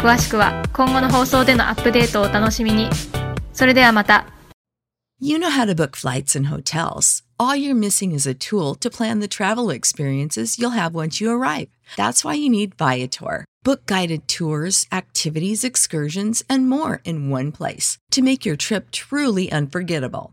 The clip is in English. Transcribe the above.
詳しくは今後の放送でのアップデートをお楽しみに。それではまた。 You know how to book flights and hotels. All you're missing is a tool to plan the travel experiences you'll have once you arrive. That's why you need Viator. Book guided tours, activities, excursions, and more in one place to make your trip truly unforgettable.